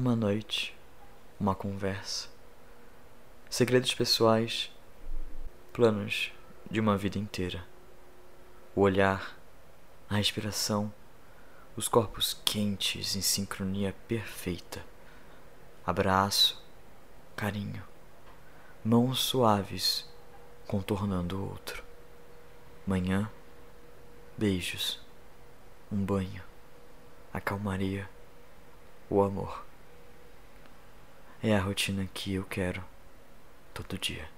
Uma noite, uma conversa, segredos pessoais, planos de uma vida inteira. O olhar, a respiração, os corpos quentes em sincronia perfeita. Abraço, carinho, mãos suaves contornando o outro. Manhã, beijos, um banho, a calmaria, o amor. É a rotina que eu quero todo dia.